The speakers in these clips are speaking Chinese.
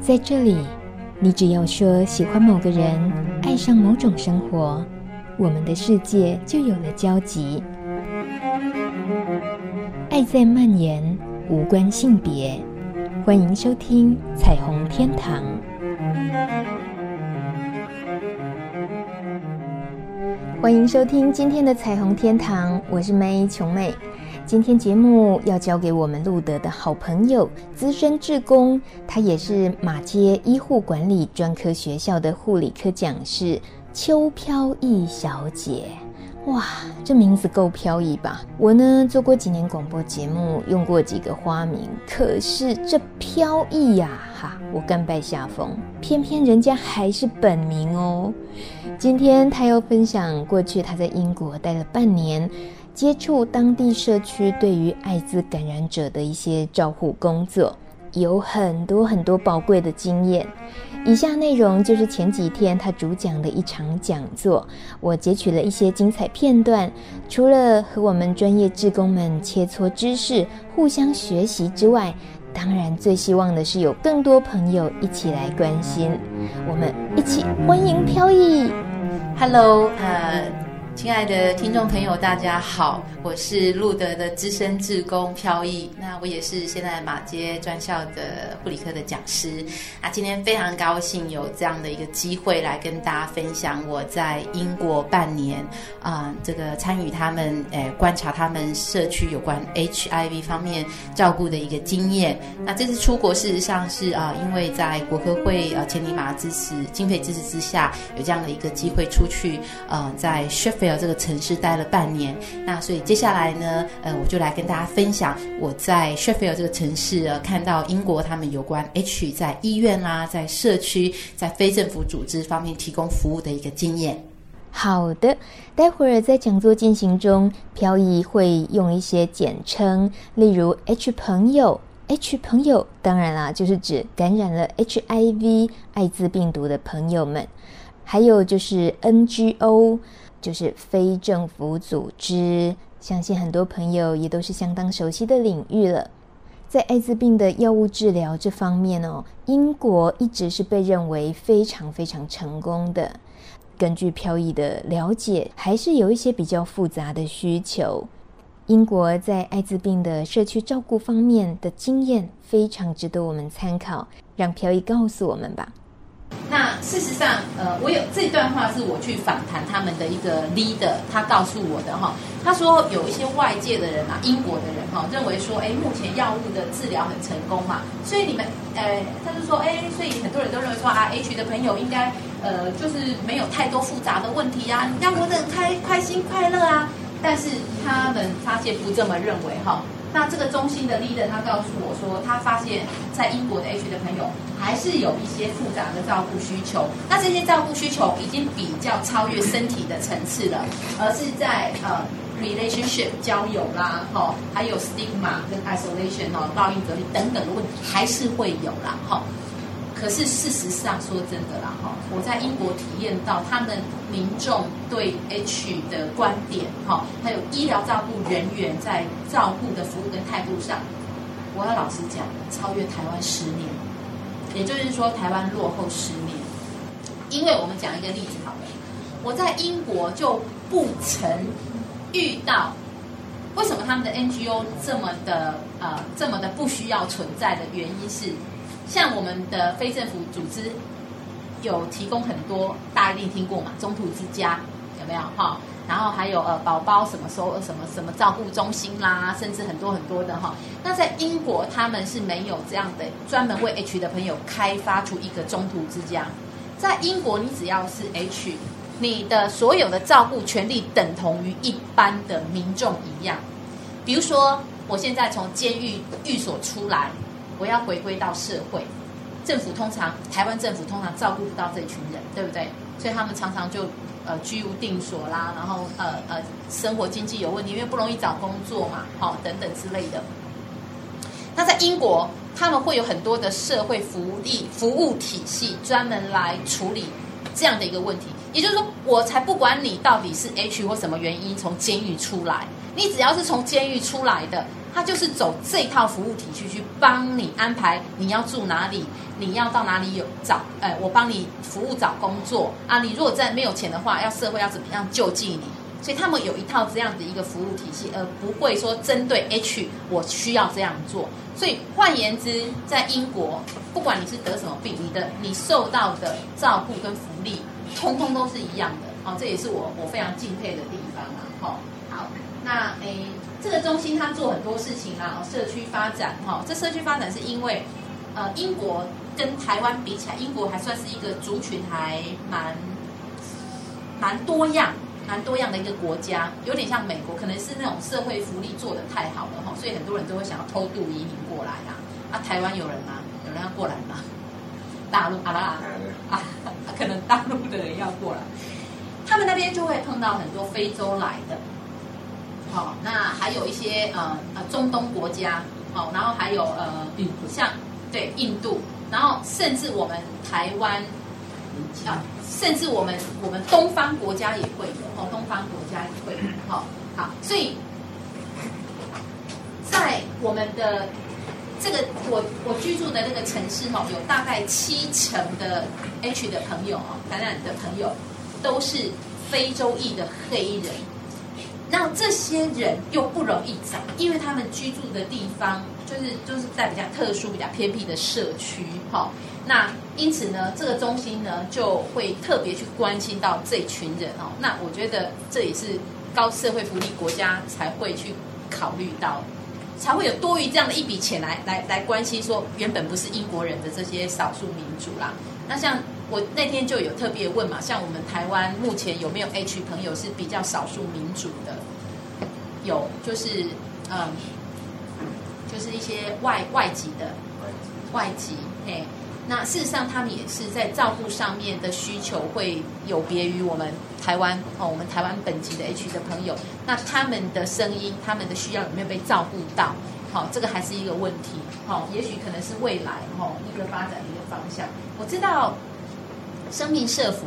在这里，你只要说喜欢某个人，爱上某种生活，我们的世界就有了交集。爱在蔓延，无关性别。欢迎收听彩虹天堂。欢迎收听今天的彩虹天堂，我是 May 琼妹。今天节目要交给我们路德的好朋友、资深志工，他也是马街医护管理专科学校的护理科讲师邱飘逸小姐。哇，这名字够飘逸吧？我呢做过几年广播节目，用过几个花名，可是这飘逸呀，哈，我甘拜下风。偏偏人家还是本名哦。今天他要分享过去他在英国待了半年。接触当地社区对于艾滋感染者的一些照护工作，有很多很多宝贵的经验。以下内容就是前几天他主讲的一场讲座，我截取了一些精彩片段。除了和我们专业志工们切磋知识、互相学习之外，当然最希望的是有更多朋友一起来关心。我们一起欢迎飘逸。Hello，呃、亲爱的听众朋友，大家好，我是路德的资深志工飘逸，那我也是现在马街专校的护理科的讲师啊。今天非常高兴有这样的一个机会来跟大家分享我在英国半年啊、这个参与他们诶、观察他们社区有关 HIV 方面照顾的一个经验。那这次出国事实上是啊、因为在国科会呃千里马支持经费支持之下，有这样的一个机会出去呃，在 Sheffield 这个城市待了半年，那所以接下来呢，呃，我就来跟大家分享我在 Sheffield 这个城市呃，看到英国他们有关 H 在医院啦、在社区、在非政府组织方面提供服务的一个经验。好的，待会儿在讲座进行中，飘逸会用一些简称，例如 H 朋友，H 朋友，当然啦，就是指感染了 HIV 艾滋病毒的朋友们，还有就是 NGO。就是非政府组织，相信很多朋友也都是相当熟悉的领域了。在艾滋病的药物治疗这方面哦，英国一直是被认为非常非常成功的。根据飘逸的了解，还是有一些比较复杂的需求。英国在艾滋病的社区照顾方面的经验非常值得我们参考，让飘逸告诉我们吧。那事实上，呃，我有这段话是我去访谈他们的一个 leader，他告诉我的哈。他说有一些外界的人啊，英国的人哈，认为说，哎，目前药物的治疗很成功嘛，所以你们，呃，他就说，哎，所以很多人都认为说啊，H 的朋友应该，呃，就是没有太多复杂的问题呀，你要活得很开开心快乐啊。但是他们发现不这么认为哈。那这个中心的 leader 他告诉我说，他发现，在英国的 H 的朋友还是有一些复杂的照顾需求。那这些照顾需求已经比较超越身体的层次了，而是在呃 relationship 交友啦，哈，还有 stigma 跟 isolation 哦，烙印隔离等等的问题还是会有啦，哈。可是事实上，说真的啦，哈，我在英国体验到他们民众对 H 的观点，哈，还有医疗照顾人员在照顾的服务跟态度上，我要老实讲，超越台湾十年，也就是说台湾落后十年。因为我们讲一个例子好了，我在英国就不曾遇到，为什么他们的 NGO 这么的呃这么的不需要存在的原因是。像我们的非政府组织有提供很多，大家一定听过嘛，中途之家有没有哈？然后还有呃宝宝什么时候什么什么照顾中心啦，甚至很多很多的哈。那在英国他们是没有这样的专门为 H 的朋友开发出一个中途之家。在英国，你只要是 H，你的所有的照顾权利等同于一般的民众一样。比如说，我现在从监狱寓所出来。我要回归到社会，政府通常台湾政府通常照顾不到这群人，对不对？所以他们常常就呃居无定所啦，然后呃呃生活经济有问题，因为不容易找工作嘛，好、哦、等等之类的。那在英国，他们会有很多的社会福利服务体系，专门来处理这样的一个问题。也就是说，我才不管你到底是 H 或什么原因从监狱出来，你只要是从监狱出来的，他就是走这套服务体系去帮你安排你要住哪里，你要到哪里有找，哎，我帮你服务找工作啊。你如果再没有钱的话，要社会要怎么样救济你？所以他们有一套这样的一个服务体系，而不会说针对 H 我需要这样做。所以换言之，在英国，不管你是得什么病，你的你受到的照顾跟福利，通通都是一样的。好，这也是我我非常敬佩的地方啊。好，好，那诶，这个中心它做很多事情啊，社区发展哈。这社区发展是因为，呃，英国跟台湾比起来，英国还算是一个族群还蛮蛮多样。蛮多样的一个国家，有点像美国，可能是那种社会福利做得太好了哈，所以很多人都会想要偷渡移民过来啊。啊，台湾有人吗？有人要过来吗？大陆啊啦啊，啊，可能大陆的人要过来，他们那边就会碰到很多非洲来的，好，那还有一些呃呃中东国家，好，然后还有呃像对印度，然后甚至我们台湾啊。甚至我们我们东方国家也会有哦，东方国家也会有好，好，所以在我们的这个我我居住的那个城市哈，有大概七成的 H 的朋友哦，感染的朋友都是非洲裔的黑人。那这些人又不容易找，因为他们居住的地方就是就是在比较特殊、比较偏僻的社区哈。那因此呢，这个中心呢就会特别去关心到这群人哦。那我觉得这也是高社会福利国家才会去考虑到，才会有多余这样的一笔钱来来来关心说原本不是英国人的这些少数民族啦。那像我那天就有特别问嘛，像我们台湾目前有没有 H 朋友是比较少数民族的？有，就是嗯，就是一些外外籍的外籍嘿。那事实上，他们也是在照顾上面的需求会有别于我们台湾哦，我们台湾本籍的 H 的朋友，那他们的声音、他们的需要有没有被照顾到？好，这个还是一个问题。好，也许可能是未来哈一个发展的一个方向。我知道生命社福，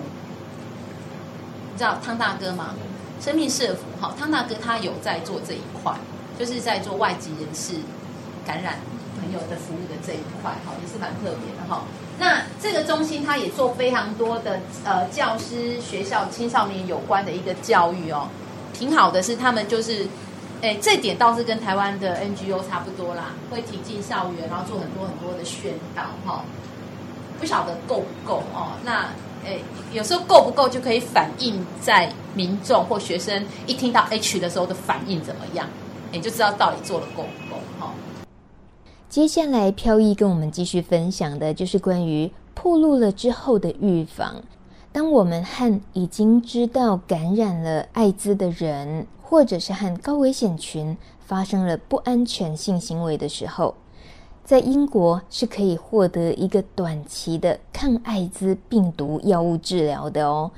你知道汤大哥吗？生命社福，好，汤大哥他有在做这一块，就是在做外籍人士感染。朋友的服务的这一块，哈，也是蛮特别的哈。那这个中心，他也做非常多的呃教师、学校、青少年有关的一个教育哦，挺好的。是他们就是，哎，这点倒是跟台湾的 NGO 差不多啦，会挺进校园，然后做很多很多的宣导哈。不晓得够不够哦？那诶，有时候够不够就可以反映在民众或学生一听到 H 的时候的反应怎么样，你就知道到底做的够不够哈。接下来，飘逸跟我们继续分享的就是关于暴露了之后的预防。当我们和已经知道感染了艾滋的人，或者是和高危险群发生了不安全性行为的时候，在英国是可以获得一个短期的抗艾滋病毒药物治疗的哦。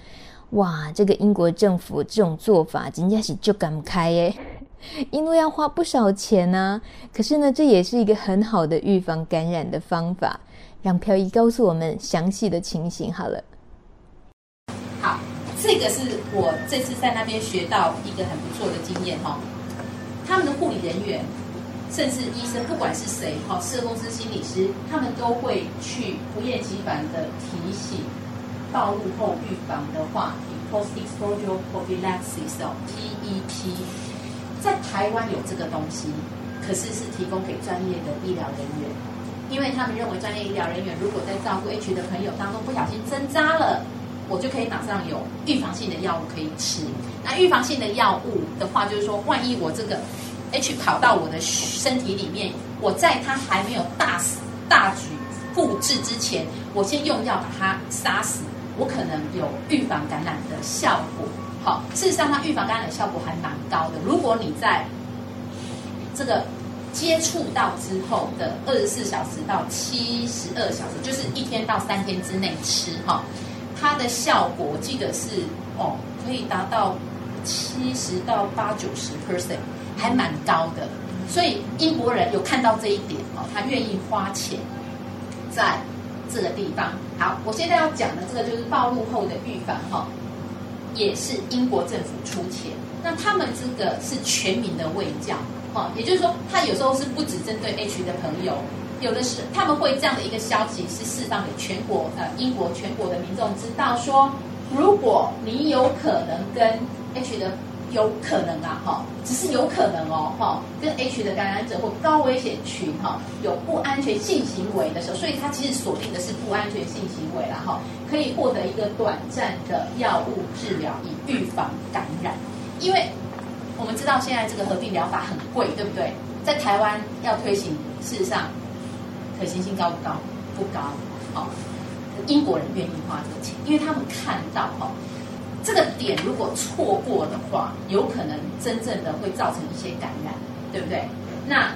哇，这个英国政府这种做法真的是就敢开耶！因为要花不少钱呢、可是呢，这也是一个很好的预防感染的方法。让飘逸告诉我们详细的情形好了。好，这个是我这次在那边学到一个很不错的经验哈。他们的护理人员，甚至医生，不管是谁哈，社工师、心理师，他们都会去不厌其烦的提醒，暴露后预防的话，Post-exposure prophylaxis 哦，PEP。在台湾有这个东西，可是是提供给专业的医疗人员，因为他们认为专业医疗人员如果在照顾 H 的朋友当中不小心针扎了，我就可以马上有预防性的药物可以吃。那预防性的药物的话，就是说，万一我这个 H 跑到我的身体里面，我在它还没有大死大举复制之前，我先用药把它杀死，我可能有预防感染的效果。好，事实上，它预防感染的效果还蛮高的。如果你在这个接触到之后的二十四小时到七十二小时，就是一天到三天之内吃，哈，它的效果记得是哦，可以达到七十到八九十 percent，还蛮高的。所以英国人有看到这一点哦，他愿意花钱在这个地方。好，我现在要讲的这个就是暴露后的预防，哈。也是英国政府出钱。那他们这个是全民的卫教，哦，也就是说，他有时候是不只针对 H 的朋友，有的是他们会这样的一个消息是释放给全国呃英国全国的民众知道说，如果你有可能跟 H 的有可能啊，哈，只是有可能哦，哈，跟 H 的感染者或高危险群哈有不安全性行为的时候，所以它其实锁定的是不安全性行为啦，哈，可以获得一个短暂的药物治疗以预防感染。因为我们知道现在这个合并疗法很贵，对不对？在台湾要推行，事实上可行性高不高？不高，好，英国人愿意花这个钱，因为他们看到哈。这个点如果错过的话，有可能真正的会造成一些感染，对不对？那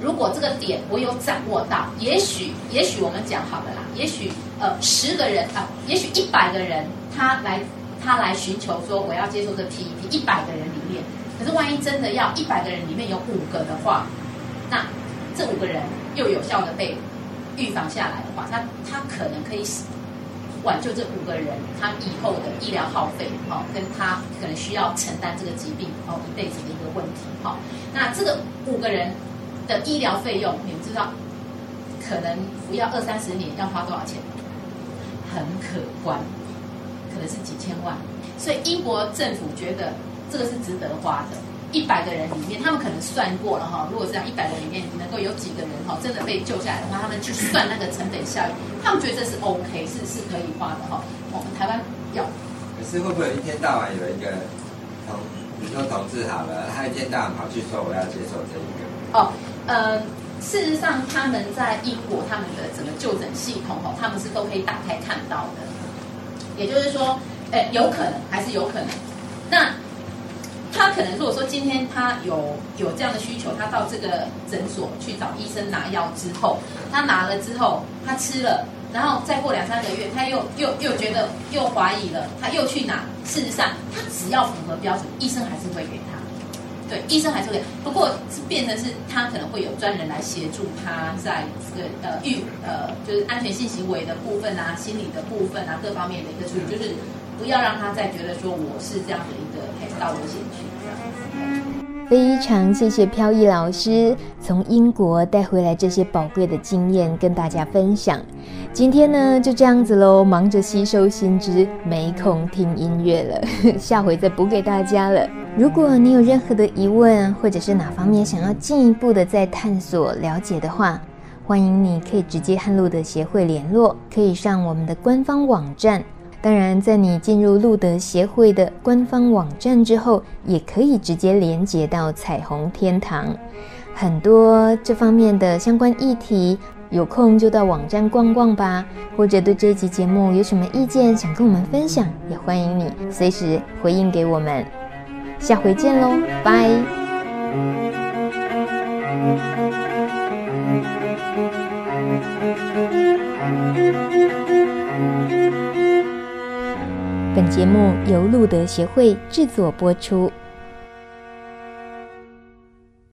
如果这个点我有掌握到，也许也许我们讲好的啦，也许呃十个人啊，也许一百个人他来他来寻求说我要接受这 PEP，一百个人里面，可是万一真的要一百个人里面有五个的话，那这五个人又有效的被预防下来的话，那他可能可以。挽救这五个人，他以后的医疗耗费，哈，跟他可能需要承担这个疾病哦一辈子的一个问题，哈。那这个五个人的医疗费用，你们知道，可能服药二三十年要花多少钱？很可观，可能是几千万。所以英国政府觉得这个是值得花的。一百个人里面，他们可能算过了哈。如果是这样，一百个人里面能够有几个人哈，真的被救下来的话，他们去算那个成本效益，他们觉得这是 OK，是是可以花的哈。我们台湾有，可是会不会有一天到晚有一个同，你说同志好了，他一天到晚跑去说我要接受这一个？哦，呃，事实上他们在英国他们的整个就诊系统哈，他们是都可以打开看到的。也就是说，哎，有可能还是有可能。那。他可能如果说今天他有有这样的需求，他到这个诊所去找医生拿药之后，他拿了之后，他吃了，然后再过两三个月，他又又又觉得又怀疑了，他又去拿。事实上，他只要符合标准，医生还是会给他。对，医生还是会。不过是变成是他可能会有专人来协助他在这个呃预呃就是安全性行为的部分啊、心理的部分啊各方面的一个处理，就是不要让他再觉得说我是这样的一个高危险区。非常谢谢飘逸老师从英国带回来这些宝贵的经验跟大家分享。今天呢就这样子喽，忙着吸收新知，没空听音乐了，下回再补给大家了。如果你有任何的疑问，或者是哪方面想要进一步的再探索了解的话，欢迎你可以直接和路德协会联络，可以上我们的官方网站。当然，在你进入路德协会的官方网站之后，也可以直接连接到彩虹天堂，很多这方面的相关议题，有空就到网站逛逛吧。或者对这集节目有什么意见想跟我们分享，也欢迎你随时回应给我们。下回见喽，拜。本节目由路德协会制作播出。